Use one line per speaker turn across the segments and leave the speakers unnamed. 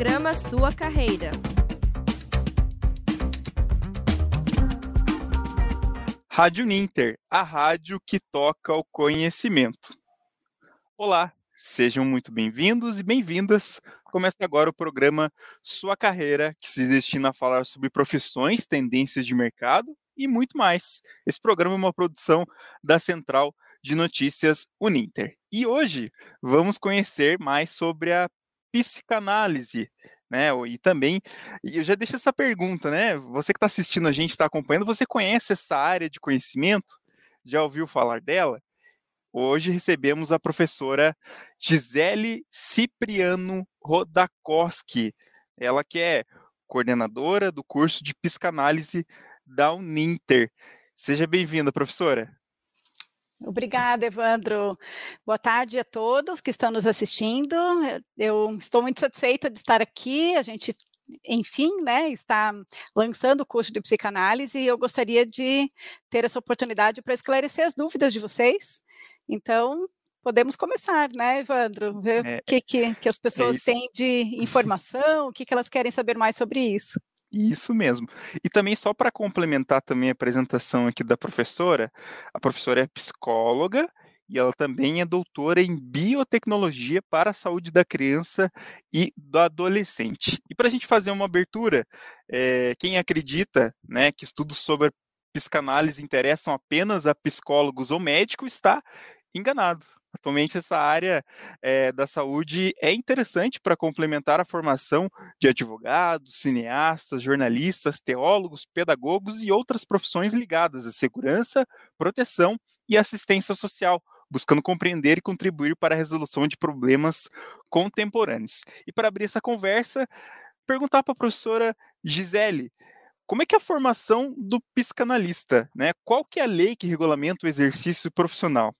Programa Sua Carreira.
Rádio Ninter, a rádio que toca o conhecimento. Olá, sejam muito bem-vindos e bem-vindas. Começa agora o programa Sua Carreira, que se destina a falar sobre profissões, tendências de mercado e muito mais. Esse programa é uma produção da Central de Notícias Uninter. E hoje vamos conhecer mais sobre a psicanálise, né? E também, eu já deixo essa pergunta, né? Você que está assistindo a gente, está acompanhando, você conhece essa área de conhecimento? Já ouviu falar dela? Hoje recebemos a professora Gisele Cipriano Rodakoski, ela que é coordenadora do curso de psicanálise da Uninter. Seja bem-vinda, professora.
Obrigada, Evandro. Boa tarde a todos que estão nos assistindo. Eu estou muito satisfeita de estar aqui. A gente, enfim, né, está lançando o curso de psicanálise e eu gostaria de ter essa oportunidade para esclarecer as dúvidas de vocês. Então, podemos começar, né, Evandro? Ver é, o que, que, que as é pessoas é têm de informação, o que, que elas querem saber mais sobre isso.
Isso mesmo. E também só para complementar também a apresentação aqui da professora, a professora é psicóloga e ela também é doutora em biotecnologia para a saúde da criança e do adolescente. E para a gente fazer uma abertura, é, quem acredita né, que estudos sobre psicanálise interessam apenas a psicólogos ou médicos está enganado. Atualmente, essa área é, da saúde é interessante para complementar a formação de advogados, cineastas, jornalistas, teólogos, pedagogos e outras profissões ligadas à segurança, proteção e assistência social, buscando compreender e contribuir para a resolução de problemas contemporâneos. E para abrir essa conversa, perguntar para a professora Gisele, como é que é a formação do psicanalista, né? Qual que é a lei que regulamenta o exercício profissional?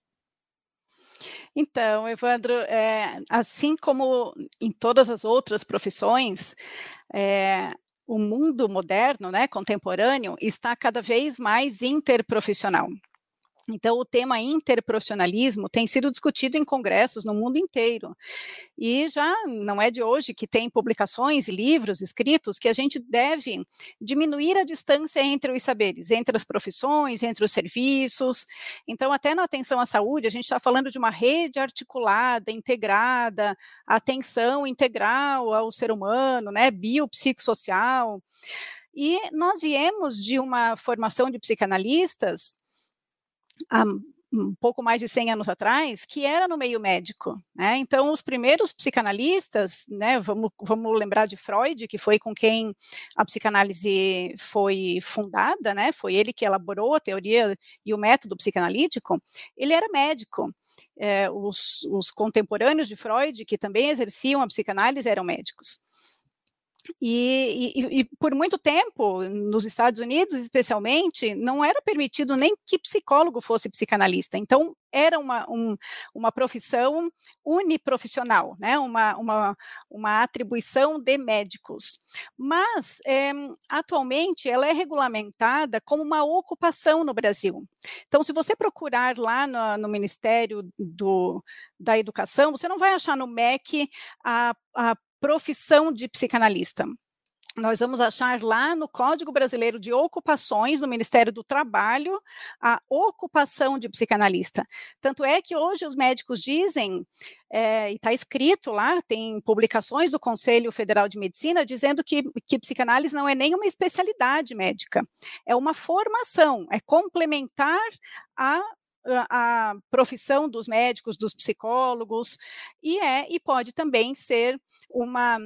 Então, Evandro, é, assim como em todas as outras profissões, é, o mundo moderno, né, contemporâneo, está cada vez mais interprofissional. Então, o tema interprofissionalismo tem sido discutido em congressos no mundo inteiro. E já não é de hoje que tem publicações e livros escritos que a gente deve diminuir a distância entre os saberes, entre as profissões, entre os serviços. Então, até na atenção à saúde, a gente está falando de uma rede articulada, integrada, atenção integral ao ser humano, né, biopsicossocial. E nós viemos de uma formação de psicanalistas há um pouco mais de 100 anos atrás, que era no meio médico. Né? Então, os primeiros psicanalistas, né, vamos, vamos lembrar de Freud, que foi com quem a psicanálise foi fundada, né, foi ele que elaborou a teoria e o método psicanalítico, ele era médico. É, os, os contemporâneos de Freud, que também exerciam a psicanálise, eram médicos. E, e, e, por muito tempo, nos Estados Unidos especialmente, não era permitido nem que psicólogo fosse psicanalista. Então, era uma, um, uma profissão uniprofissional, né? uma, uma, uma atribuição de médicos. Mas, é, atualmente, ela é regulamentada como uma ocupação no Brasil. Então, se você procurar lá no, no Ministério do, da Educação, você não vai achar no MEC a, a profissão de psicanalista. Nós vamos achar lá no Código Brasileiro de Ocupações, no Ministério do Trabalho, a ocupação de psicanalista. Tanto é que hoje os médicos dizem, é, e está escrito lá, tem publicações do Conselho Federal de Medicina dizendo que, que psicanálise não é nenhuma especialidade médica, é uma formação, é complementar a a profissão dos médicos, dos psicólogos, e é e pode também ser uma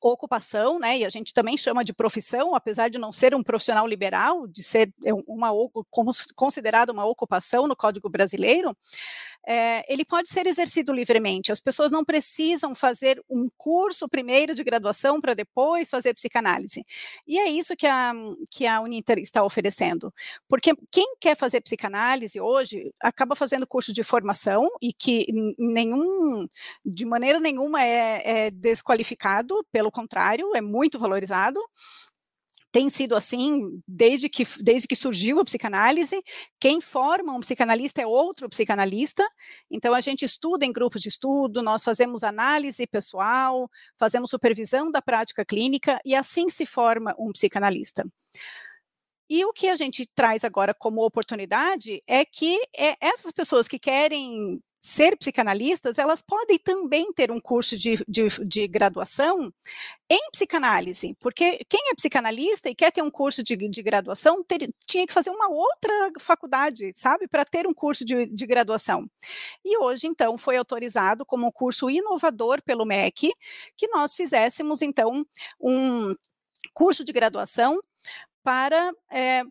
ocupação, né, e a gente também chama de profissão, apesar de não ser um profissional liberal, de ser é uma considerada uma ocupação no Código Brasileiro, é, ele pode ser exercido livremente. As pessoas não precisam fazer um curso primeiro de graduação para depois fazer psicanálise. E é isso que a, que a Uninter está oferecendo. Porque quem quer fazer psicanálise hoje acaba fazendo curso de formação e que nenhum, de maneira nenhuma é, é desqualificado, pelo contrário, é muito valorizado tem sido assim desde que, desde que surgiu a psicanálise. Quem forma um psicanalista é outro psicanalista. Então, a gente estuda em grupos de estudo, nós fazemos análise pessoal, fazemos supervisão da prática clínica e assim se forma um psicanalista. E o que a gente traz agora como oportunidade é que é, essas pessoas que querem ser psicanalistas, elas podem também ter um curso de, de, de, graduação em psicanálise, porque quem é psicanalista e quer ter um curso de, de graduação ter, tinha que fazer uma outra faculdade, sabe, para ter um curso de, de graduação. E hoje, então, foi autorizado como um curso inovador pelo MEC, que nós fizéssemos, então, um curso de graduação para é,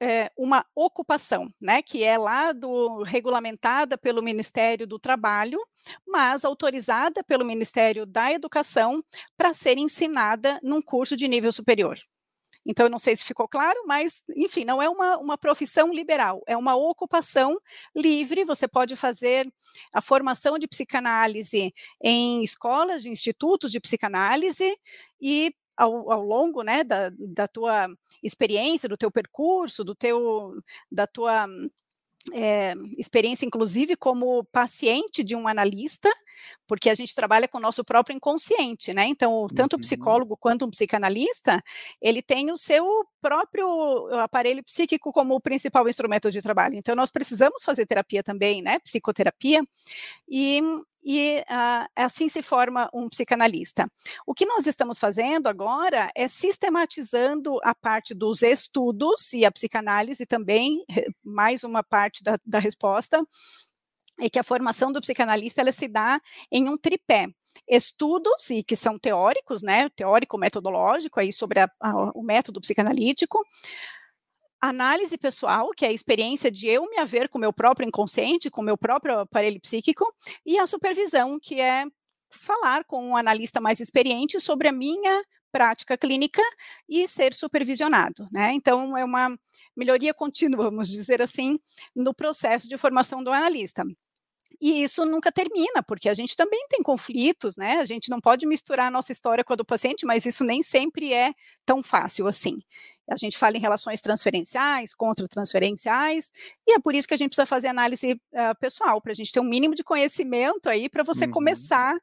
é, uma ocupação, né, que é lá do regulamentada pelo Ministério do Trabalho, mas autorizada pelo Ministério da Educação para ser ensinada num curso de nível superior. Então, eu não sei se ficou claro, mas, enfim, não é uma, uma profissão liberal, é uma ocupação livre. Você pode fazer a formação de psicanálise em escolas, de institutos de psicanálise, e ao, ao longo né, da, da tua experiência, do teu percurso, do teu, da tua é, experiência, inclusive, como paciente de um analista, porque a gente trabalha com o nosso próprio inconsciente, né? Então, tanto o uhum. psicólogo quanto um psicanalista, ele tem o seu próprio aparelho psíquico como o principal instrumento de trabalho. Então, nós precisamos fazer terapia também, né? Psicoterapia. E e uh, assim se forma um psicanalista. O que nós estamos fazendo agora é sistematizando a parte dos estudos e a psicanálise também, mais uma parte da, da resposta, é que a formação do psicanalista ela se dá em um tripé. Estudos, e que são teóricos, né, teórico-metodológico, aí sobre a, a, o método psicanalítico, análise pessoal, que é a experiência de eu me haver com o meu próprio inconsciente, com o meu próprio aparelho psíquico, e a supervisão, que é falar com um analista mais experiente sobre a minha prática clínica e ser supervisionado, né? Então é uma melhoria contínua, vamos dizer assim, no processo de formação do analista. E isso nunca termina, porque a gente também tem conflitos, né? A gente não pode misturar a nossa história com a do paciente, mas isso nem sempre é tão fácil assim. A gente fala em relações transferenciais, contra-transferenciais, e é por isso que a gente precisa fazer análise uh, pessoal, para a gente ter um mínimo de conhecimento aí para você uhum. começar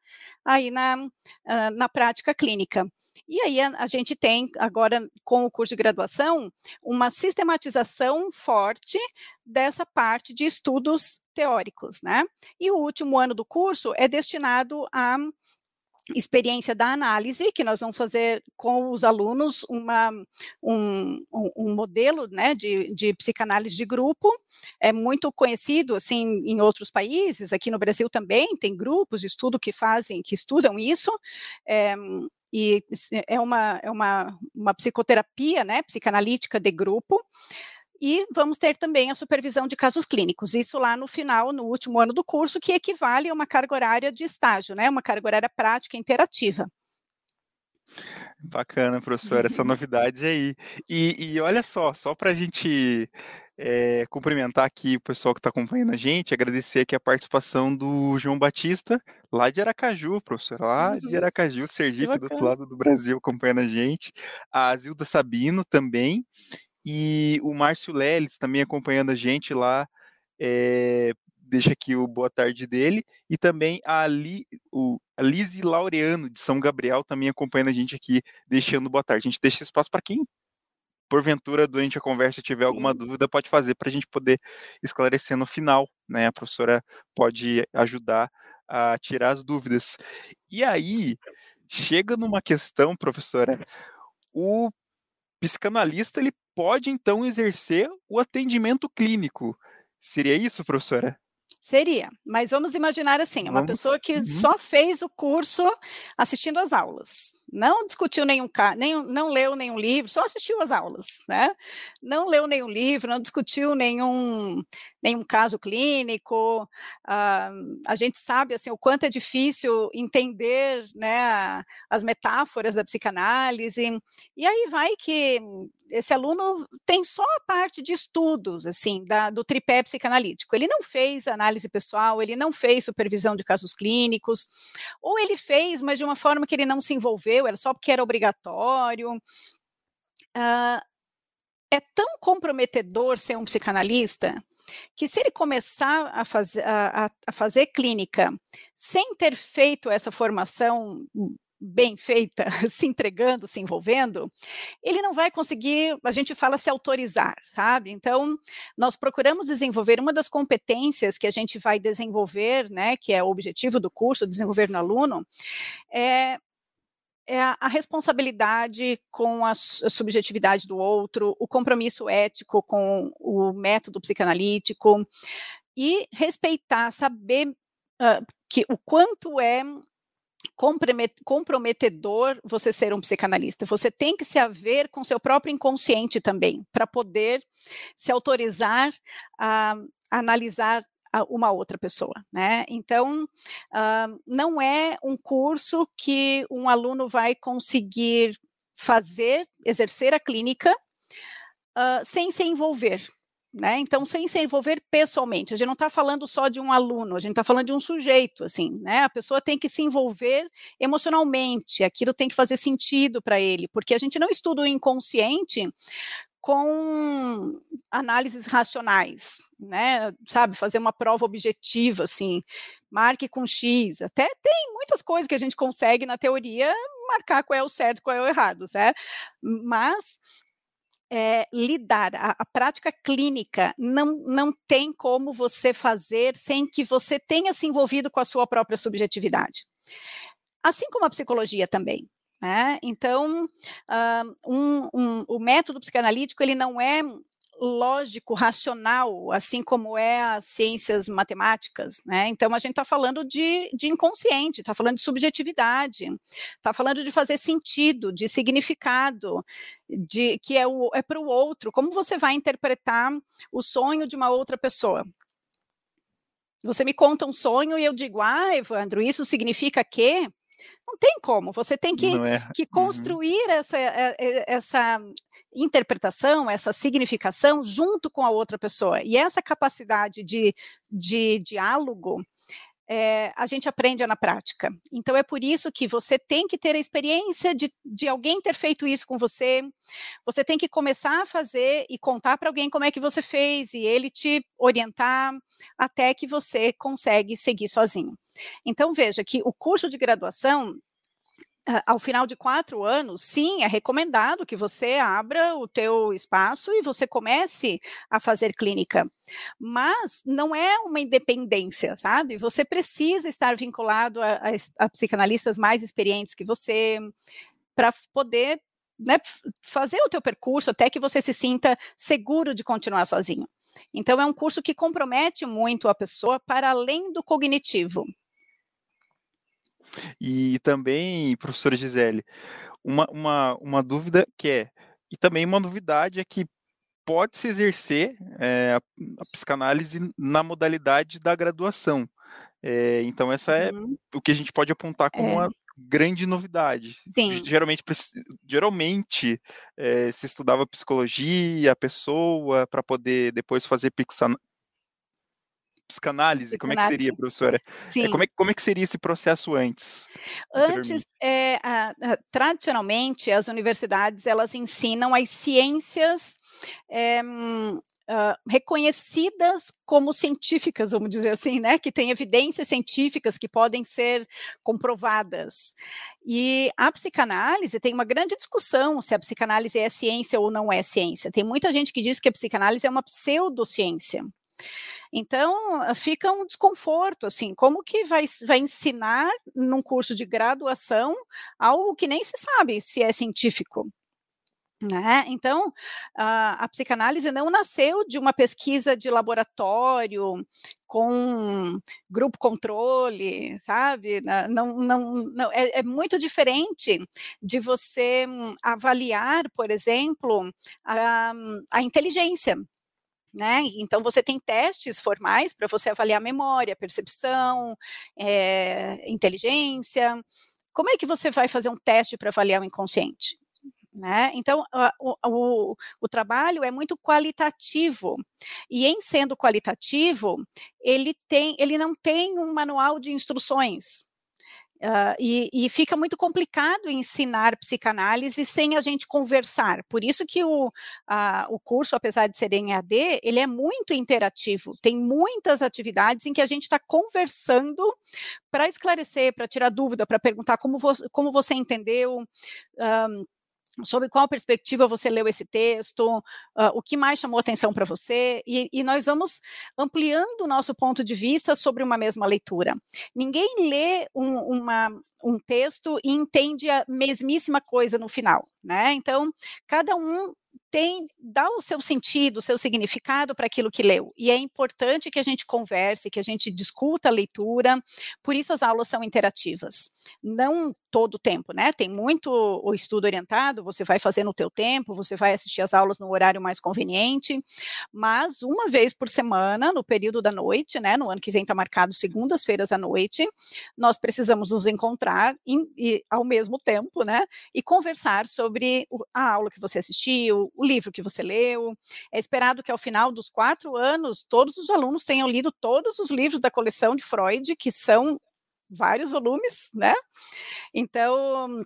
aí na, uh, na prática clínica. E aí a, a, gente tem agora, com o curso de graduação, uma sistematização forte dessa parte de estudos teóricos, né? E o último ano do curso é destinado a experiência da análise, que nós vamos fazer com os alunos uma, um, um, modelo né, de, de psicanálise de grupo, é muito conhecido assim em outros países, aqui no Brasil também tem grupos de estudo que fazem, que estudam isso, é, e é uma, é uma, uma psicoterapia né, psicanalítica de grupo, e vamos ter também a supervisão de casos clínicos, isso lá no final, no último ano do curso, que equivale a uma carga horária de estágio, né? Uma carga horária prática interativa.
Bacana, professor, essa novidade aí. E, e olha só, só para a gente é, cumprimentar aqui o pessoal que está acompanhando a gente, agradecer aqui a participação do João Batista, lá de Aracaju, professor, lá uhum. de Aracaju, Sergipe, do outro lado do Brasil, acompanhando a gente. A Zilda Sabino também, e o Márcio Leles também acompanhando a gente lá, é, deixa aqui o boa tarde dele, e também a, Li, o, a Lise Laureano, de São Gabriel, também acompanhando a gente aqui, deixando boa tarde. A gente deixa espaço para quem, porventura, durante a conversa, tiver alguma Sim. dúvida, pode fazer para a gente poder esclarecer no final, né? A professora pode ajudar a tirar as dúvidas. E aí, chega numa questão, professora, o psicanalista ele pode então exercer o atendimento clínico. Seria isso, professora?
Seria, mas vamos imaginar assim, uma vamos. pessoa que uhum. só fez o curso assistindo às aulas não discutiu nenhum nem não leu nenhum livro, só assistiu às aulas, né? Não leu nenhum livro, não discutiu nenhum nenhum caso clínico. Uh, a gente sabe assim o quanto é difícil entender, né, as metáforas da psicanálise. E aí vai que esse aluno tem só a parte de estudos, assim, da, do tripé psicanalítico. Ele não fez análise pessoal, ele não fez supervisão de casos clínicos, ou ele fez, mas de uma forma que ele não se envolveu, era só porque era obrigatório. uh, é tão comprometedor ser um psicanalista que se ele começar a, faz, a, a fazer clínica sem ter feito essa formação bem feita, se entregando, se envolvendo, ele não vai conseguir, a gente fala se autorizar, sabe? Então, nós procuramos desenvolver uma das competências que a gente vai desenvolver, né, que é o objetivo do curso, desenvolver no aluno, é é a, responsabilidade com a, subjetividade do outro, o compromisso ético com o método psicanalítico e respeitar, saber uh, que o quanto é comprometedor você ser um psicanalista. Você tem que se haver com seu próprio inconsciente também, para poder se autorizar a analisar uma outra pessoa, né? Então, uh, não é um curso que um aluno vai conseguir fazer, exercer a clínica uh, sem se envolver, né? Então, sem se envolver pessoalmente, a gente não está falando só de um aluno, a gente está falando de um sujeito, assim, né? A pessoa tem que se envolver emocionalmente, aquilo tem que fazer sentido para ele, porque a gente não estuda o inconsciente com análises racionais, né? Sabe, fazer uma prova objetiva, assim, marque com X. Até tem muitas coisas que a gente consegue na teoria marcar qual é o certo, qual é o errado, certo? Mas é, lidar, a, a, prática clínica não, não tem como você fazer sem que você tenha se envolvido com a sua própria subjetividade. Assim como a psicologia também. Né? Então, uh, um, um, o método psicanalítico ele não é lógico, racional, assim como é as ciências matemáticas, né? Então a gente está falando de, de inconsciente, está falando de subjetividade, está falando de fazer sentido, de significado, de que é, é para o outro. Como você vai interpretar o sonho de uma outra pessoa? Você me conta um sonho e eu digo, ah, Evandro, isso significa que não tem como, você tem que, é. que uhum. construir uhum. essa, eh, eh, essa interpretação, essa significação junto com a outra pessoa. E essa capacidade de, de diálogo é, a gente aprende na prática. Então, é por isso que você tem que ter a experiência de, de alguém ter feito isso com você, você tem que começar a fazer e contar para alguém como é que você fez, e ele te orientar até que você consegue seguir sozinho. Então, veja que o curso de graduação ao final de quatro anos, sim, é recomendado que você abra o teu espaço e você comece a fazer clínica. Mas não é uma independência, sabe? Você precisa estar vinculado a, a, a psicanalistas mais experientes que você para poder né, fazer o teu percurso até que você se sinta seguro de continuar sozinho. Então, é um curso que compromete muito a pessoa para além do cognitivo.
E também, professora Gisele, uma, uma, uma dúvida que é, e também uma novidade é que pode se exercer é, a, psicanálise na modalidade da graduação. É, então, essa é uhum. o que a gente pode apontar como é. uma grande novidade.
Sim.
Geralmente, geralmente é, se estudava psicologia, a pessoa, para poder depois fazer psicanálise? Como é que seria, professora? É, Sim. É, como, é, como é que seria esse processo antes?
Antes, é, a, a, tradicionalmente, as universidades elas ensinam as ciências é, Uh, reconhecidas como científicas, vamos dizer assim, né, que têm evidências científicas que podem ser comprovadas. E a psicanálise tem uma grande discussão se a psicanálise é ciência ou não é ciência. Tem muita gente que diz que a psicanálise é uma pseudociência. Então, fica um desconforto, assim, como que vai, vai ensinar num curso de graduação algo que nem se sabe se é científico, né? Então, a, a, psicanálise não nasceu de uma pesquisa de laboratório com grupo controle, sabe? Não, não, não é, é, muito diferente de você avaliar, por exemplo, a, a inteligência. Né? Então, você tem testes formais para você avaliar memória, percepção, é, inteligência. Como é que você vai fazer um teste para avaliar o inconsciente? Né? Então, o, o, o, trabalho é muito qualitativo, e em sendo qualitativo, ele, tem, ele não tem um manual de instruções. Uh, e, e, fica muito complicado ensinar psicanálise sem a gente conversar. Por isso que o, uh, o curso, apesar de ser em AD, ele é muito interativo. Tem muitas atividades em que a gente está conversando para esclarecer, para tirar dúvida, para perguntar como, vo como você entendeu. Um, sobre qual perspectiva você leu esse texto, uh, o que mais chamou atenção para você, e, e, nós vamos ampliando o nosso ponto de vista sobre uma mesma leitura. Ninguém lê um, uma, um texto e entende a mesmíssima coisa no final, né? Então, cada um tem dá o seu sentido, o seu significado para aquilo que leu. E é importante que a gente converse, que a gente discuta a leitura. Por isso as aulas são interativas. Não todo o tempo, né? Tem muito o estudo orientado, você vai fazer no teu tempo, você vai assistir as aulas no horário mais conveniente, mas uma vez por semana, no período da noite, né? No ano que vem está marcado segundas-feiras à noite, nós precisamos nos encontrar em, e, ao mesmo tempo, né? E conversar sobre a aula que você assistiu, o livro que você leu. É esperado que ao final dos quatro anos, todos os alunos tenham lido todos os livros da coleção de Freud, que são vários volumes, né? Então,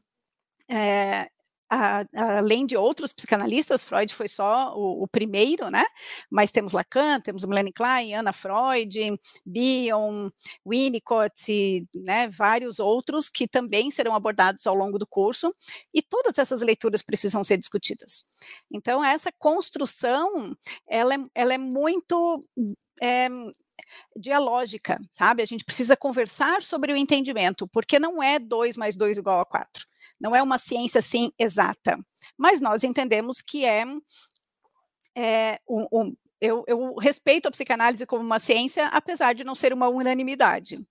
é, a, além de outros psicanalistas, Freud foi só o, o, primeiro, né? Mas temos Lacan, temos Melanie Klein, Anna Freud, Bion, Winnicott, né, vários outros que também serão abordados ao longo do curso, e todas essas leituras precisam ser discutidas. Então, essa construção, ela é, ela é muito é, dialógica, sabe? A gente precisa conversar sobre o entendimento, porque não é 2 mais 2 igual a 4 não é uma ciência assim exata, mas nós entendemos que é, é um, um, eu, eu, respeito a psicanálise como uma ciência, apesar de não ser uma unanimidade.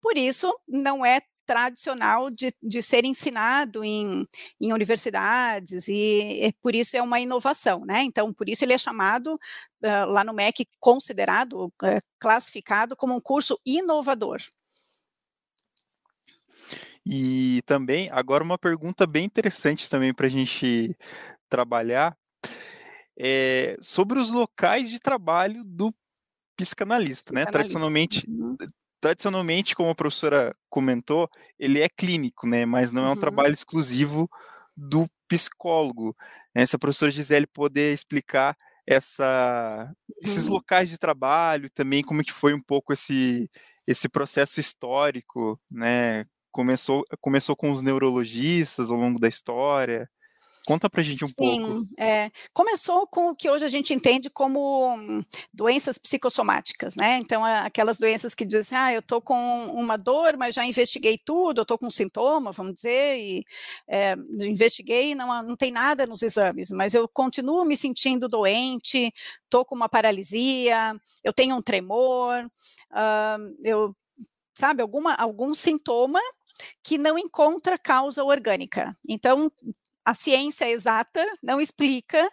Por isso, não é tradicional de, de ser ensinado em, em universidades, e, e, por isso é uma inovação, né? Então, por isso ele é chamado uh, lá no MEC, considerado, uh, classificado como um curso inovador.
E também, agora uma pergunta bem interessante também para a gente trabalhar, é sobre os locais de trabalho do psicanalista, né? Tradicionalmente, uhum. Tradicionalmente, como a professora comentou, ele é clínico, né? Mas não é um uhum. trabalho exclusivo do psicólogo. Né? Se a professora Gisele poder explicar essa, uhum. esses locais de trabalho, também como que foi um pouco esse, esse processo histórico, né? começou, começou com os neurologistas ao longo da história. Conta pra gente um
Sim,
pouco.
É, começou com o que hoje a gente entende como doenças psicossomáticas, né? Então, aquelas doenças que dizem, ah, eu tô com uma dor, mas já investiguei tudo, eu tô com sintoma, vamos dizer, e é, investiguei, não, não tem nada nos exames, mas eu continuo me sentindo doente, tô com uma paralisia, eu tenho um tremor, uh, eu sabe, alguma, algum sintoma que não encontra causa orgânica. Então, a ciência exata não explica,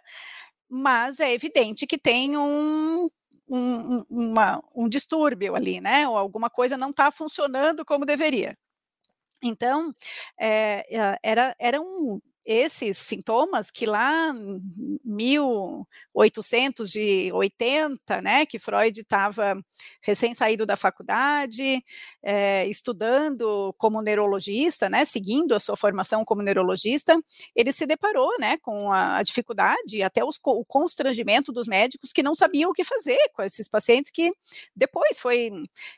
mas é evidente que tem um, um, uma, um distúrbio ali, né? Ou alguma coisa não está funcionando como deveria. Então, é, era, era um, esses sintomas que lá em 1880, né, que Freud estava recém-saído da faculdade, é, estudando como neurologista, né, seguindo a sua formação como neurologista, ele se deparou, né, com a, a dificuldade e até os, o constrangimento dos médicos que não sabiam o que fazer com esses pacientes que depois foi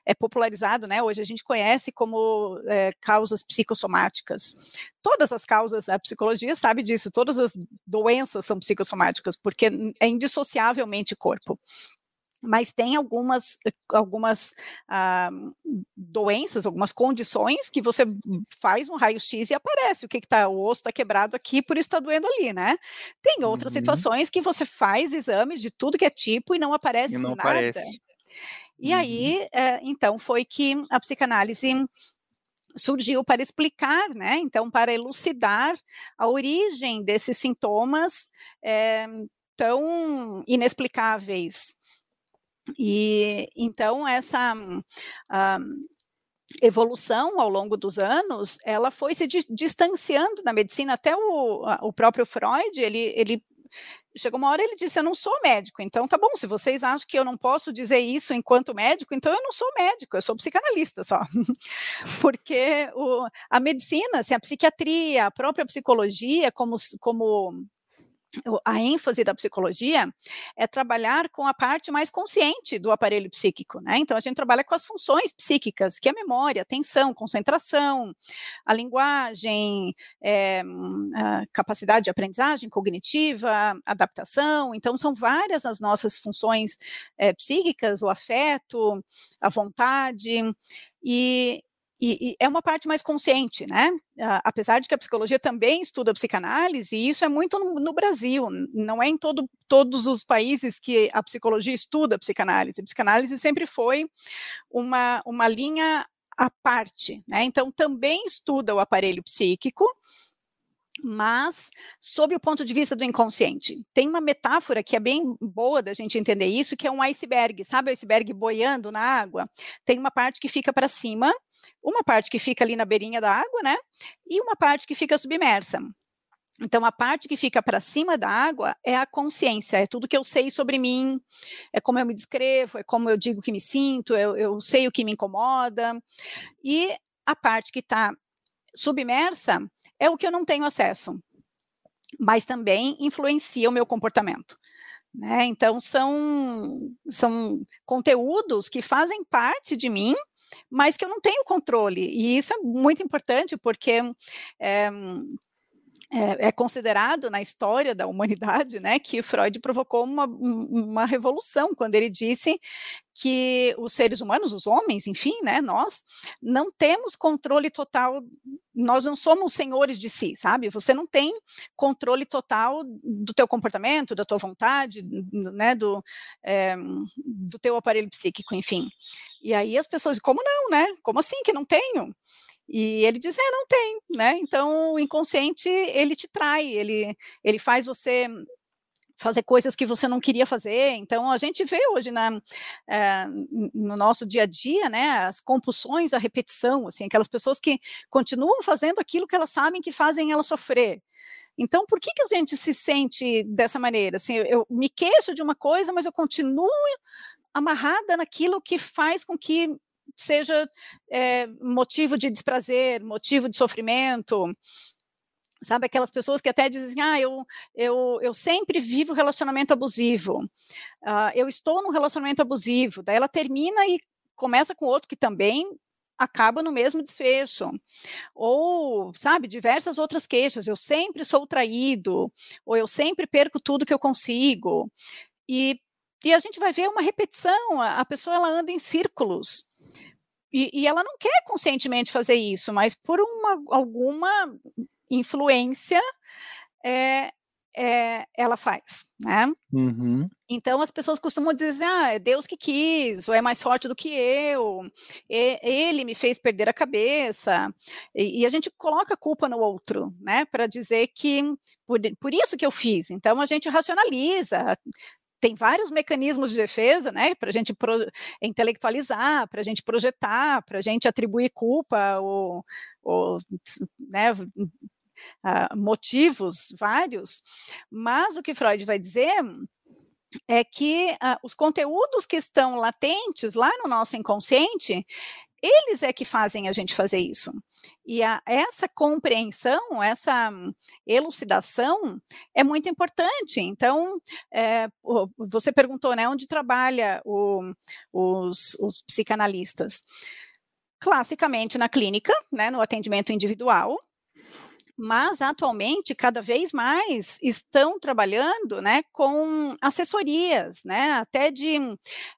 é, popularizado, né, hoje a gente conhece como é, causas psicossomáticas. Todas as causas, a psicologia sabe disso, todas as doenças são psicossomáticas, porque é indissociavelmente corpo mas tem algumas, algumas ah, doenças, algumas condições que você faz um raio-x e aparece o que está, o osso está quebrado aqui, por isso está doendo ali, né? Tem outras uhum. situações que você faz exames de tudo que é tipo e não aparece e não nada. Aparece. E uhum. aí, é, então, foi que a psicanálise surgiu para explicar, né? Então, para elucidar a origem desses sintomas é, tão inexplicáveis. E então essa ah, evolução ao longo dos anos, ela foi se di distanciando da medicina. Até o, o próprio Freud, ele, ele chegou uma hora ele disse: Eu não sou médico, então tá bom. Se vocês acham que eu não posso dizer isso enquanto médico, então eu não sou médico, eu sou psicanalista só. Porque o, a medicina, assim, a psiquiatria, a própria psicologia, como, como a ênfase da psicologia é trabalhar com a parte mais consciente do aparelho psíquico, né? Então a gente trabalha com as funções psíquicas, que é a memória, atenção, concentração, a linguagem, é, a capacidade de aprendizagem cognitiva, adaptação. Então são várias as nossas funções é, psíquicas, o afeto, a vontade. E, e, e, é uma parte mais consciente, né? Uh, apesar de que a psicologia também estuda psicanálise, e isso é muito no, no Brasil, não é em todo, todos os países que a psicologia estuda psicanálise. A psicanálise sempre foi uma, uma linha à parte, né? Então, também estuda o aparelho psíquico, mas sob o ponto de vista do inconsciente. Tem uma metáfora que é bem boa da gente entender isso, que é um iceberg, sabe o iceberg boiando na água? Tem uma parte que fica para cima, uma parte que fica ali na beirinha da água, né? E uma parte que fica submersa. Então, a parte que fica para cima da água é a consciência, é tudo que eu sei sobre mim, é como eu me descrevo, é como eu digo que me sinto, eu, eu sei o que me incomoda. E a parte que está submersa é o que eu não tenho acesso, mas também influencia o meu comportamento. Né? Então, são, são conteúdos que fazem parte de mim, mas que eu não tenho controle. E isso é muito importante, porque é, é, é, considerado na história da humanidade, né, que Freud provocou uma, uma revolução quando ele disse que os seres humanos, os homens, enfim, né, nós não temos controle total, nós não somos senhores de si, sabe? Você não tem controle total do teu comportamento, da tua vontade, né, do, é, do teu aparelho psíquico, enfim. E aí as pessoas, como não, né? Como assim que não tenho? E ele diz, é, não tem, né? Então o inconsciente ele te trai, ele ele faz você fazer coisas que você não queria fazer. Então, a gente vê hoje na, é, no nosso dia a dia, né, as compulsões, a repetição, assim, aquelas pessoas que continuam fazendo aquilo que elas sabem que fazem ela sofrer. Então, por que, que a gente se sente dessa maneira? Assim, eu me queixo de uma coisa, mas eu continuo amarrada naquilo que faz com que seja é, motivo de desprazer, motivo de sofrimento sabe, aquelas pessoas que até dizem, ah, eu, eu, eu sempre vivo relacionamento abusivo, uh, eu estou num relacionamento abusivo, daí ela termina e começa com outro que também acaba no mesmo desfecho. Ou, sabe, diversas outras queixas, eu sempre sou traído, ou eu sempre perco tudo que eu consigo. E, e a gente vai ver uma repetição, a, a pessoa ela anda em círculos. E, e, ela não quer conscientemente fazer isso, mas por uma, alguma influência é, é, ela faz, né? Uhum. Então as pessoas costumam dizer, ah, é Deus que quis, ou é mais forte do que eu, e, ele me fez perder a cabeça, e, e, a gente coloca a culpa no outro, né? Para dizer que por, por isso que eu fiz. Então a gente racionaliza, tem vários mecanismos de defesa, né, para a gente pro, intelectualizar, para a gente projetar, para a gente atribuir culpa ou, ou né, uh, motivos vários, mas o que Freud vai dizer é que uh, os conteúdos que estão latentes lá no nosso inconsciente, eles é que fazem a gente fazer isso. E a, essa compreensão, essa elucidação é muito importante. Então, é, você perguntou, né, onde trabalha o, os, os psicanalistas? Classicamente na clínica, né, no atendimento individual, mas atualmente cada vez mais estão trabalhando né, com assessorias, né, até de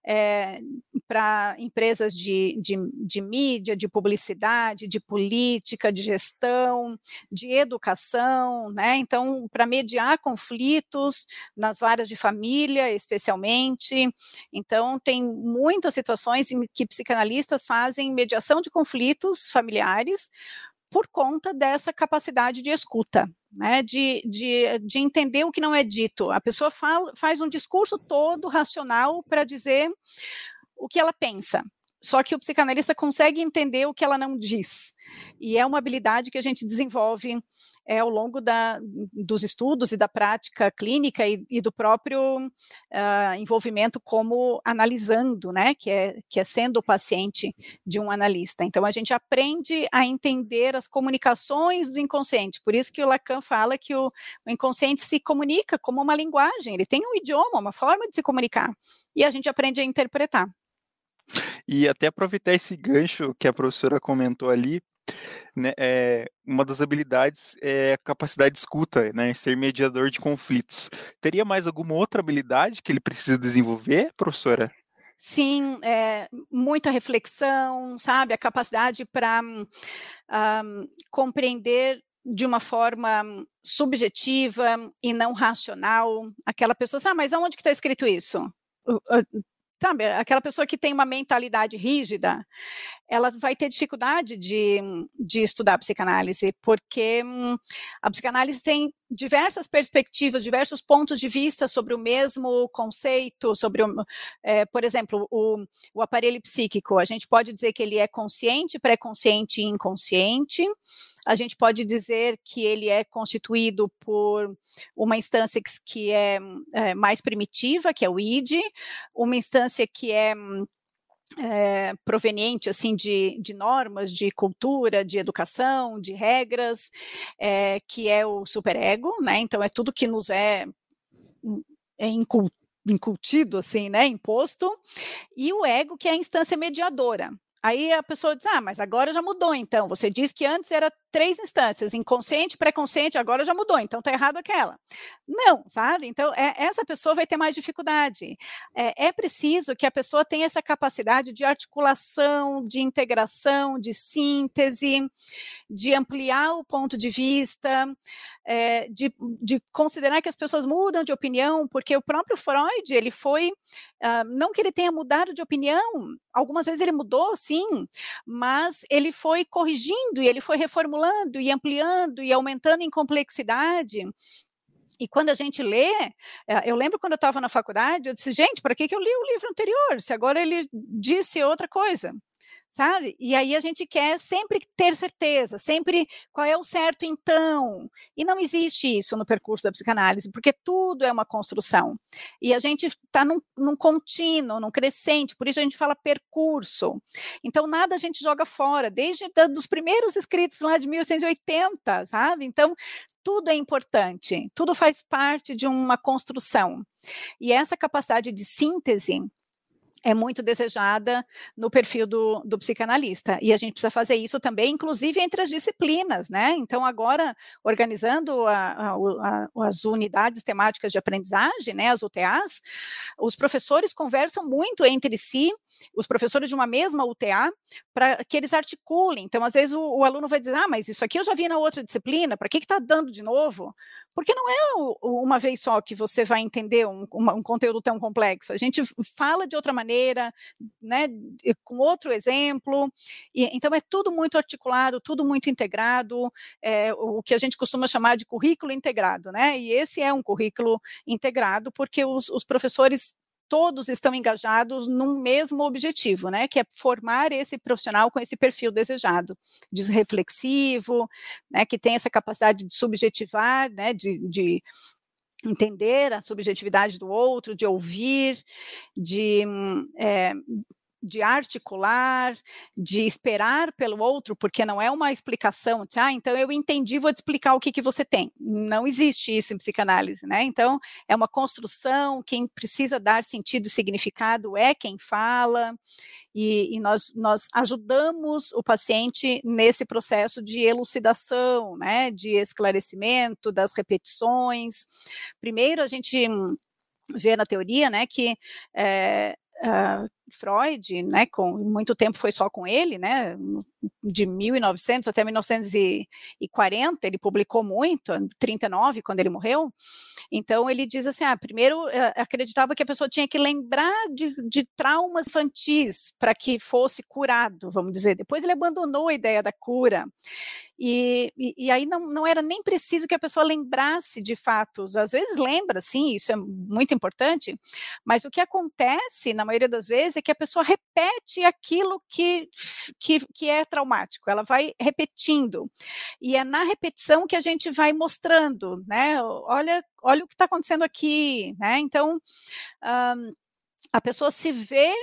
é, para empresas de, de, de mídia, de publicidade, de política, de gestão, de educação, né? Então, para mediar conflitos nas várias de família, especialmente. Então, tem muitas situações em que psicanalistas fazem mediação de conflitos familiares por conta dessa capacidade de escuta, né, de, de, de entender o que não é dito. A pessoa fala, faz um discurso todo racional para dizer o que ela pensa. Só que o psicanalista consegue entender o que ela não diz. E é uma habilidade que a gente desenvolve é, ao longo da, dos estudos e da prática clínica e, e do próprio uh, envolvimento como analisando, né, que é, que é sendo o paciente de um analista. Então, a gente aprende a entender as comunicações do inconsciente. Por isso que o Lacan fala que o, o inconsciente se comunica como uma linguagem, ele tem um idioma, uma forma de se comunicar. E a gente aprende a interpretar.
E até aproveitar esse gancho que a professora comentou ali, né, é, uma das habilidades é a capacidade de escuta, né, ser mediador de conflitos. Teria mais alguma outra habilidade que ele precisa desenvolver, professora?
Sim, é, muita reflexão, sabe, a capacidade para um, compreender de uma forma subjetiva e não racional. Aquela pessoa, ah, mas aonde que está escrito isso? Sabe, aquela pessoa que tem uma mentalidade rígida, ela vai ter dificuldade de, de estudar psicanálise, porque hum, a psicanálise tem diversas perspectivas, diversos pontos de vista sobre o mesmo conceito, sobre, o, é, por exemplo, o, o aparelho psíquico. A gente pode dizer que ele é consciente, pré-consciente e inconsciente. A gente pode dizer que ele é constituído por uma instância que é, é mais primitiva, que é o id, uma instância que é é, proveniente assim de, de, normas, de cultura, de educação, de regras, é, que é o superego, né? Então é tudo que nos é, é incutido, assim, né? Imposto, e o ego, que é a instância mediadora. Aí a pessoa diz: Ah, mas agora já mudou, então. Você disse que antes era três instâncias, inconsciente, pré-consciente, agora já mudou, então está errado aquela. Não, sabe? Então, é, essa pessoa vai ter mais dificuldade. É, é, preciso que a pessoa tenha essa capacidade de articulação, de integração, de síntese, de ampliar o ponto de vista, é, de, de, considerar que as pessoas mudam de opinião, porque o próprio Freud, ele foi, uh, não que ele tenha mudado de opinião, algumas vezes ele mudou, sim, mas ele foi corrigindo e ele foi reformulando e ampliando e aumentando em complexidade. E quando a gente lê, eh, eu lembro quando eu estava na faculdade, eu disse, gente, para que, que eu li o livro anterior? Se agora ele disse outra coisa sabe? E aí a gente quer sempre ter certeza, sempre qual é o certo então. E não existe isso no percurso da psicanálise, porque tudo é uma construção. E a gente está num, num contínuo, num crescente, por isso a gente fala percurso. Então nada a gente joga fora, desde da, dos primeiros escritos lá de 1880, sabe? Então tudo é importante, tudo faz parte de uma construção. E essa capacidade de síntese é muito desejada no perfil do, do, psicanalista. E a gente precisa fazer isso também, inclusive entre as disciplinas, né? Então, agora, organizando a, a, a, as unidades temáticas de aprendizagem, né, as UTAs, os professores conversam muito entre si, os professores de uma mesma UTA, para que eles articulem. Então, às vezes, o, o, aluno vai dizer, ah, mas isso aqui eu já vi na outra disciplina, para que está dando de novo? Porque não é uma vez só que você vai entender um, um conteúdo tão complexo. A gente fala de outra maneira, maneira, né, com outro exemplo. E, então, é tudo muito articulado, tudo muito integrado, é, o que a gente costuma chamar de currículo integrado, né? E esse é um currículo integrado, porque os, os professores todos estão engajados num mesmo objetivo, né, que é formar esse profissional com esse perfil desejado, de reflexivo, né, que tem essa capacidade de subjetivar, né, de, de entender a subjetividade do outro, de ouvir, de é, de articular, de esperar pelo outro, porque não é uma explicação, ah, então eu entendi, vou te explicar o que, que você tem. Não existe isso em psicanálise, né? Então, é uma construção, quem precisa dar sentido e significado é quem fala, e, e nós, nós ajudamos o paciente nesse processo de elucidação, né, de esclarecimento das repetições. Primeiro, a gente vê na teoria, né, que é, Freud, né, com muito tempo foi só com ele, né, de 1900 até 1940, ele publicou muito, 39, quando ele morreu. Então, ele diz assim: ah, primeiro eh, acreditava que a pessoa tinha que lembrar de, de traumas infantis para que fosse curado, vamos dizer. Depois, ele abandonou a ideia da cura. E, e, e, aí não, não era nem preciso que a pessoa lembrasse de fatos. Às vezes lembra, sim, isso é muito importante, mas o que acontece, na maioria das vezes, é que a pessoa repete aquilo que, que, que é traumático, ela vai repetindo. E é na repetição que a gente vai mostrando, né? Olha, olha o que está acontecendo aqui, né? Então. Um, a pessoa se vê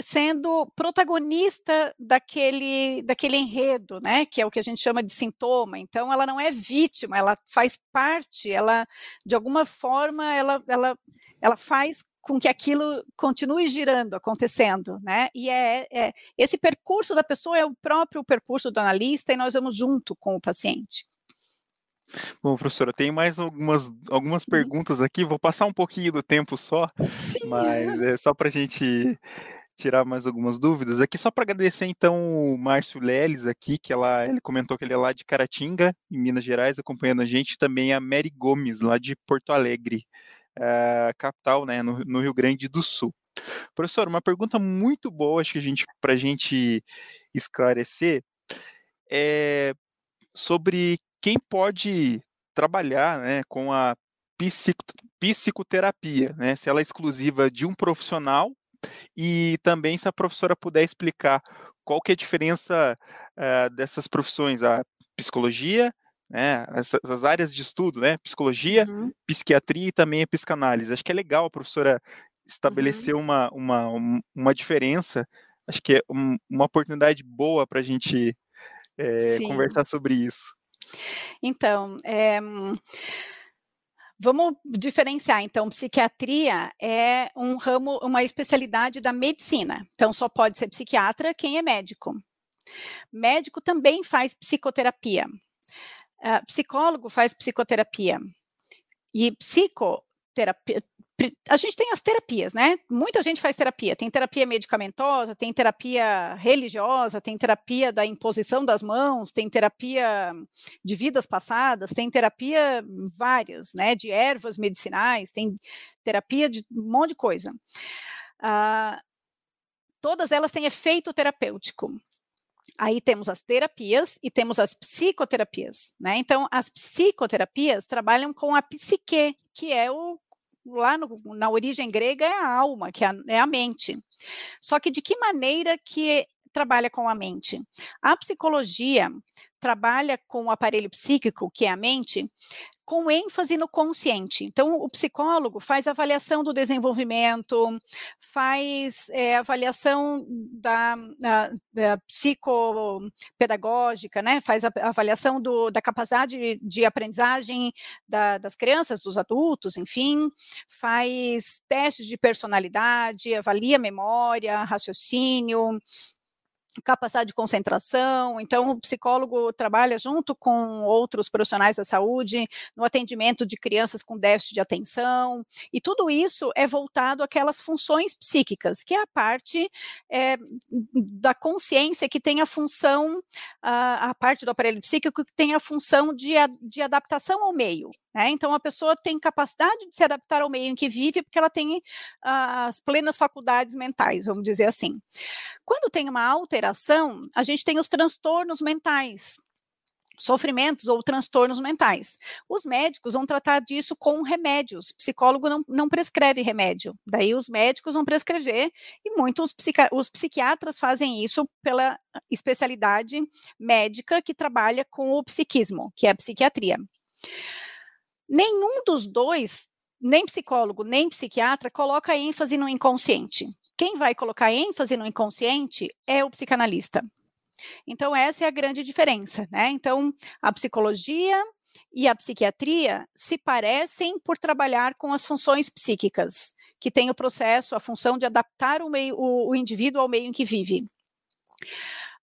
sendo protagonista daquele, daquele enredo, né, que é o que a gente chama de sintoma. Então, ela não é vítima, ela faz parte, ela, de alguma forma, ela, ela, ela faz com que aquilo continue girando, acontecendo, né? E é, é esse percurso da pessoa é o próprio percurso do analista e nós vamos junto com o paciente.
Bom, professora, tem mais algumas, algumas uhum. perguntas aqui, vou passar um pouquinho do tempo só, Sim. mas é só para a gente tirar mais algumas dúvidas. Aqui só para agradecer então o Márcio Leles aqui, que ela, ele comentou que ele é lá de Caratinga, em Minas Gerais, acompanhando a gente, também a Mary Gomes, lá de Porto Alegre, uh, capital, né, no, no, Rio Grande do Sul. Professor, uma pergunta muito boa, acho que a gente, para a gente esclarecer, é sobre quem pode trabalhar né, com a psicoterapia, né, se ela é exclusiva de um profissional e também se a professora puder explicar qual que é a diferença uh, dessas profissões, a psicologia, né, essas áreas de estudo, né, psicologia, uhum. psiquiatria e também a psicanálise. Acho que é legal a professora estabelecer uhum. uma, uma, uma diferença, acho que é um, uma oportunidade boa para a gente é, conversar sobre isso.
Então, é, vamos diferenciar. Então, psiquiatria é um ramo, uma especialidade da medicina. Então, só pode ser psiquiatra quem é médico. Médico também faz psicoterapia. Uh, psicólogo faz psicoterapia. E psicoterapia, a gente tem as terapias, né? Muita gente faz terapia. Tem terapia medicamentosa, tem terapia religiosa, tem terapia da imposição das mãos, tem terapia de vidas passadas, tem terapia várias, né? De ervas medicinais, tem terapia de um monte de coisa. Ah, todas elas têm efeito terapêutico. Aí temos as terapias e temos as psicoterapias, né? Então, as psicoterapias trabalham com a psique, que é o lá no, na origem grega é a alma, que é a, é a mente. Só que de que maneira que trabalha com a mente? A psicologia trabalha com o aparelho psíquico, que é a mente, com ênfase no consciente. Então, o psicólogo faz avaliação do desenvolvimento, faz é, avaliação da, da, da, psicopedagógica, né? faz a avaliação do, da capacidade de aprendizagem da, das crianças, dos adultos, enfim, faz testes de personalidade, avalia memória, raciocínio, capacidade de concentração. Então, o psicólogo trabalha junto com outros profissionais da saúde no atendimento de crianças com déficit de atenção, e tudo isso é voltado àquelas funções psíquicas, que é a parte é, da consciência que tem a função, a, a, parte do aparelho psíquico que tem a função de, de adaptação ao meio. Né? Então, a pessoa tem capacidade de se adaptar ao meio em que vive, porque ela tem as plenas faculdades mentais, vamos dizer assim. Quando tem uma alteração, a gente tem os transtornos mentais, sofrimentos ou transtornos mentais. Os médicos vão tratar disso com remédios. Psicólogo não, não prescreve remédio. Daí os médicos vão prescrever e muitos os psiquiatras fazem isso pela especialidade médica que trabalha com o psiquismo, que é a psiquiatria. Nenhum dos dois, nem psicólogo nem psiquiatra, coloca ênfase no inconsciente. Quem vai colocar ênfase no inconsciente é o psicanalista. Então, essa é a grande diferença, né? Então, a psicologia e a psiquiatria se parecem por trabalhar com as funções psíquicas, que tem o processo, a função de adaptar o, meio, o, o indivíduo ao meio em que vive.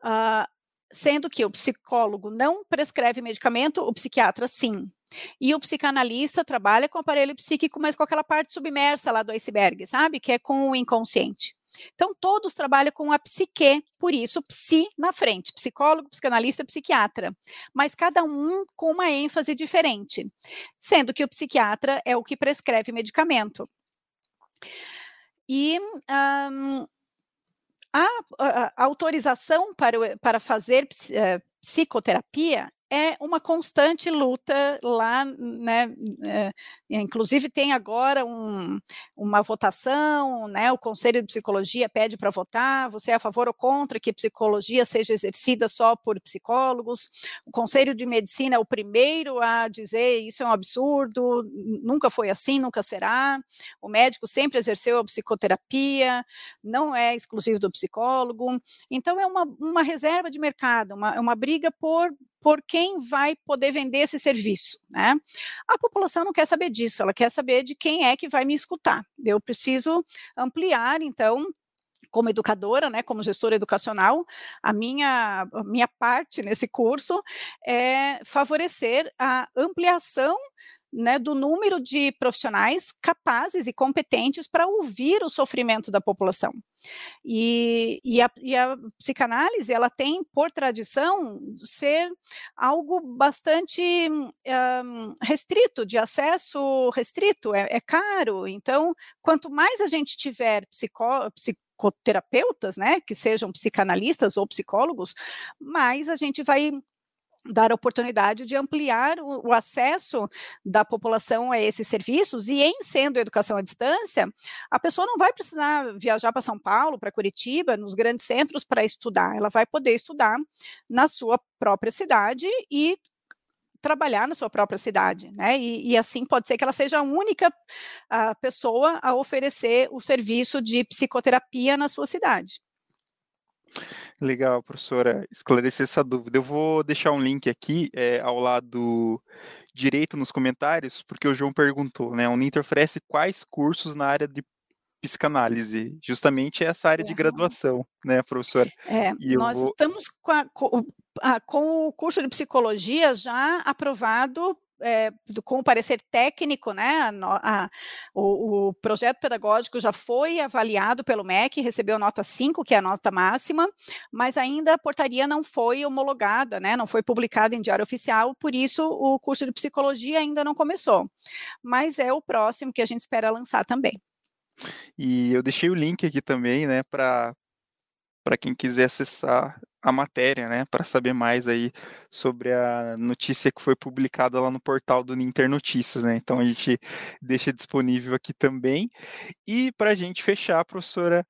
Uh, sendo que o psicólogo não prescreve medicamento, o psiquiatra sim. E o psicanalista trabalha com o aparelho psíquico, mas com aquela parte submersa lá do iceberg, sabe? Que é com o inconsciente. Então, todos trabalham com a psique, por isso, psi na frente, psicólogo, psicanalista, psiquiatra, mas cada um com uma ênfase diferente, sendo que o psiquiatra é o que prescreve medicamento. E um, a, a, a, autorização para, para fazer uh, psicoterapia é uma constante luta lá, né? É, inclusive tem agora um, uma votação, né? O Conselho de Psicologia pede para votar. Você é a favor ou contra que psicologia seja exercida só por psicólogos? O Conselho de Medicina é o primeiro a dizer isso é um absurdo, nunca foi assim, nunca será. O médico sempre exerceu a psicoterapia, não é exclusivo do psicólogo. Então é uma, uma reserva de mercado, uma, uma briga por por quem vai poder vender esse serviço, né? A população não quer saber disso, ela quer saber de quem é que vai me escutar. Eu preciso ampliar, então, como educadora, né, como gestora educacional, a minha, a minha parte nesse curso é favorecer a ampliação né, do número de profissionais capazes e competentes para ouvir o sofrimento da população. E, e, a, e, a, psicanálise, ela tem por tradição ser algo bastante um, restrito, de acesso restrito, é, é, caro. Então, quanto mais a gente tiver psicó, psicoterapeutas, né, que sejam psicanalistas ou psicólogos, mais a gente vai dar a oportunidade de ampliar o, o, acesso da população a esses serviços e em sendo educação à distância, a pessoa não vai precisar viajar para São Paulo, para Curitiba, nos grandes centros para estudar, ela vai poder estudar na sua própria cidade e trabalhar na sua própria cidade, né? E, e assim pode ser que ela seja a única a pessoa a oferecer o serviço de psicoterapia na sua cidade.
Legal, professora, esclarecer essa dúvida. Eu vou deixar um link aqui é, ao lado direito nos comentários, porque o João perguntou, né? A Uninter oferece quais cursos na área de psicanálise? Justamente essa área de graduação, né, professora?
É, nós vou... estamos com, a, com, a, com o curso de psicologia já aprovado é, com o parecer técnico, né, a, a, o, o, projeto pedagógico já foi avaliado pelo MEC, recebeu nota 5, que é a nota máxima, mas ainda a portaria não foi homologada, né, não foi publicada em diário oficial, por isso o curso de psicologia ainda não começou. Mas é o próximo que a gente espera lançar também.
E eu deixei o link aqui também, né, para para quem quiser acessar a matéria, né, para saber mais aí sobre a notícia que foi publicada lá no portal do Ninter Notícias, né? Então a gente deixa disponível aqui também. E para a gente fechar, professora,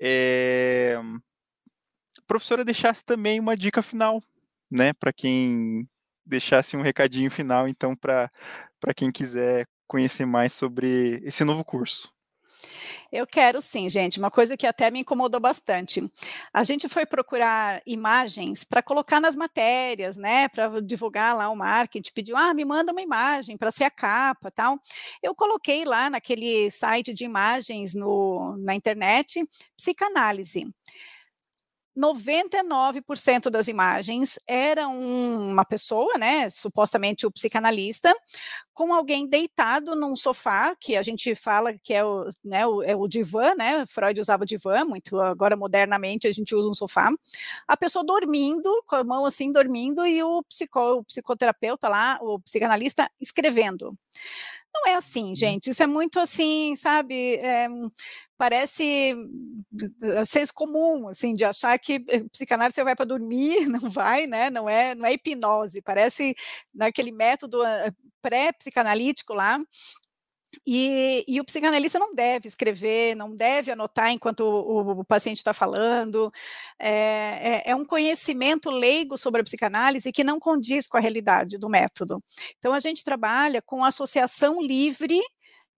é... professora deixasse também uma dica final, né, para quem deixasse um recadinho final, então para para quem quiser conhecer mais sobre esse novo curso.
Eu quero sim, gente. Uma coisa que até me incomodou bastante. A gente foi procurar imagens para colocar nas matérias, né? Para divulgar lá o marketing. Pediu, ah, me manda uma imagem para ser a capa, tal. Eu coloquei lá naquele site de imagens no, na internet, psicanálise. 99% das imagens era uma pessoa, né, supostamente o psicanalista, com alguém deitado num sofá, que a gente fala que é o, né, o, é o divã, né, Freud usava divã, muito agora modernamente a gente usa um sofá, a pessoa dormindo, com a mão assim, dormindo, e o, psico, o psicoterapeuta lá, o psicanalista, escrevendo. Não é assim, uhum. gente. Isso é muito assim, sabe? É, parece eh, senso comum, assim, de achar que eh, psicanálise você vai para dormir, não vai, né? Não é, não é hipnose. Parece naquele método eh, pré-psicanalítico lá, e, e, o psicanalista não deve escrever, não deve anotar enquanto o, o paciente está falando. É, é, é, um conhecimento leigo sobre a psicanálise que não condiz com a realidade do método. Então, a gente trabalha com associação livre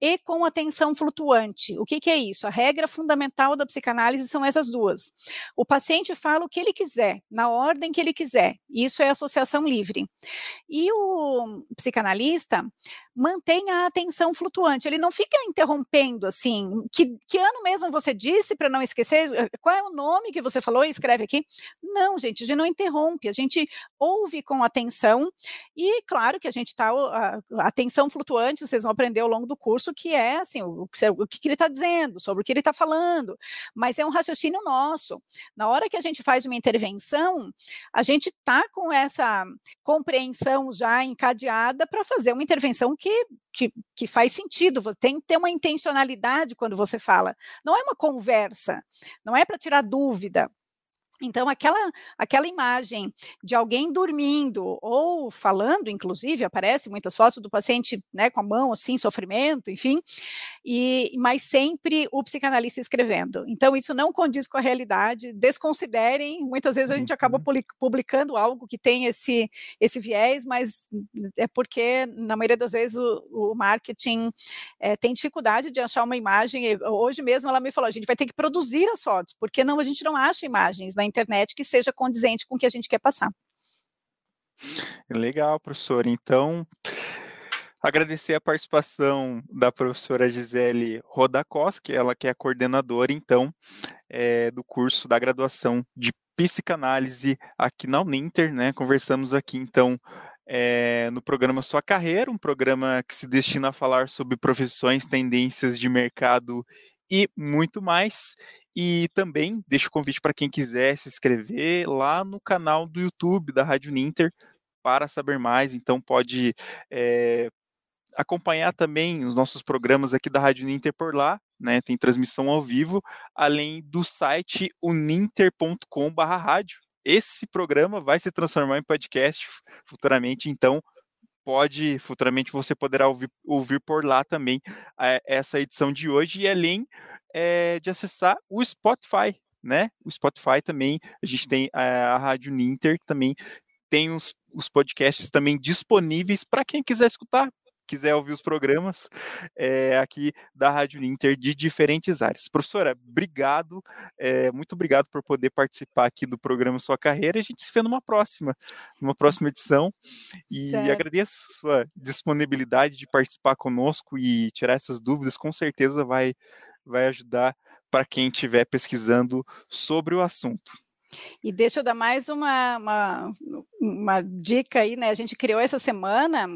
e com atenção flutuante. O que, que, é isso? A regra fundamental da psicanálise são essas duas. O paciente fala o que ele quiser, na ordem que ele quiser. Isso é associação livre. E o psicanalista mantém a atenção flutuante. Ele não fica interrompendo assim. Que, que ano mesmo você disse para não esquecer? Qual é o nome que você falou escreve aqui? Não, gente, a gente não interrompe, a gente ouve com atenção e claro que a gente está atenção flutuante, vocês vão aprender ao longo do curso que é assim o, o que, que ele está dizendo, sobre o que ele está falando, mas é um raciocínio nosso. Na hora que a gente faz uma intervenção, a gente está com essa compreensão já encadeada para fazer uma intervenção que, que, que, faz sentido. Tem que ter uma intencionalidade quando você fala. Não é uma conversa, não é para tirar dúvida. Então, aquela, aquela imagem de alguém dormindo ou falando, inclusive, aparece muitas fotos do paciente né, com a mão assim, sofrimento, enfim, e mas sempre o psicanalista escrevendo. Então, isso não condiz com a realidade, desconsiderem, muitas vezes a gente acaba uhum. publicando algo que tem esse, esse viés, mas é porque, na maioria das vezes, o, o marketing é, tem dificuldade de achar uma imagem. Hoje mesmo ela me falou, a gente vai ter que produzir as fotos, porque não, a gente não acha imagens internet que seja condizente com o que a gente quer passar.
Legal, professor. Então, agradecer a participação da professora Gisele Rodakoski, ela que é a coordenadora, então, é, do curso da graduação de psicanálise aqui na Uninter, né? Conversamos aqui, então, é, no programa Sua Carreira, um programa que se destina a falar sobre profissões, tendências de mercado e muito mais. E também deixo o convite para quem quiser se inscrever lá no canal do YouTube da Rádio Ninter para saber mais. Então pode é, acompanhar também os nossos programas aqui da Rádio Ninter por lá. Né, tem transmissão ao vivo, além do site uninter.com/rádio. Esse programa vai se transformar em podcast futuramente, então pode, futuramente você poderá ouvir, ouvir por lá também é, essa edição de hoje, e além é, de acessar o Spotify, né? O Spotify também, a gente tem a, a Rádio Ninter, que também tem os, os podcasts também disponíveis para quem quiser escutar, quiser ouvir os programas é, aqui da Rádio Ninter de diferentes áreas. Professora, obrigado, é, muito obrigado por poder participar aqui do programa Sua Carreira. A gente se vê numa próxima, numa próxima edição. E certo. agradeço sua disponibilidade de participar conosco e tirar essas dúvidas. Com certeza vai, vai ajudar para quem estiver pesquisando sobre o assunto.
E deixa eu dar mais uma, uma, uma dica aí, né? A gente criou essa semana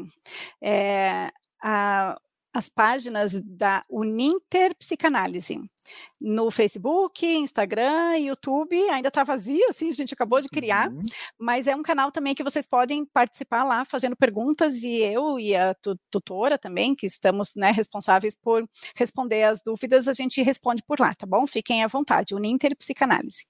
é, a, as páginas da Uninter Psicanálise no Facebook, Instagram, YouTube, ainda está vazia, assim, a gente acabou de criar, uhum. mas é um canal também que vocês podem participar lá fazendo perguntas e eu e a tutora também, que estamos né, responsáveis por responder as dúvidas, a gente responde por lá, tá bom? Fiquem à vontade, Uninter Psicanálise.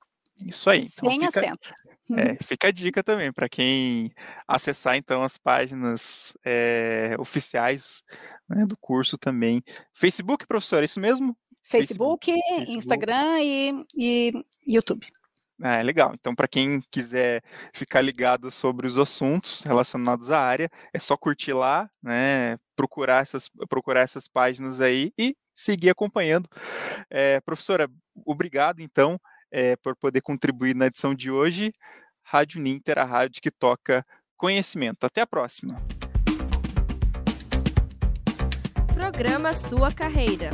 Isso aí.
Então Sem fica, acento.
É, fica a dica também para quem acessar então as páginas é, oficiais né, do curso também. Facebook, professor, é isso mesmo?
Facebook, Facebook. Instagram e, e YouTube.
É legal. Então, para quem quiser ficar ligado sobre os assuntos relacionados à área, é só curtir lá, né? Procurar essas, procurar essas páginas aí e seguir acompanhando. É, professora, obrigado então é, por poder contribuir na edição de hoje. Rádio Ninter, a rádio que toca conhecimento. Até a próxima.
Programa Sua Carreira.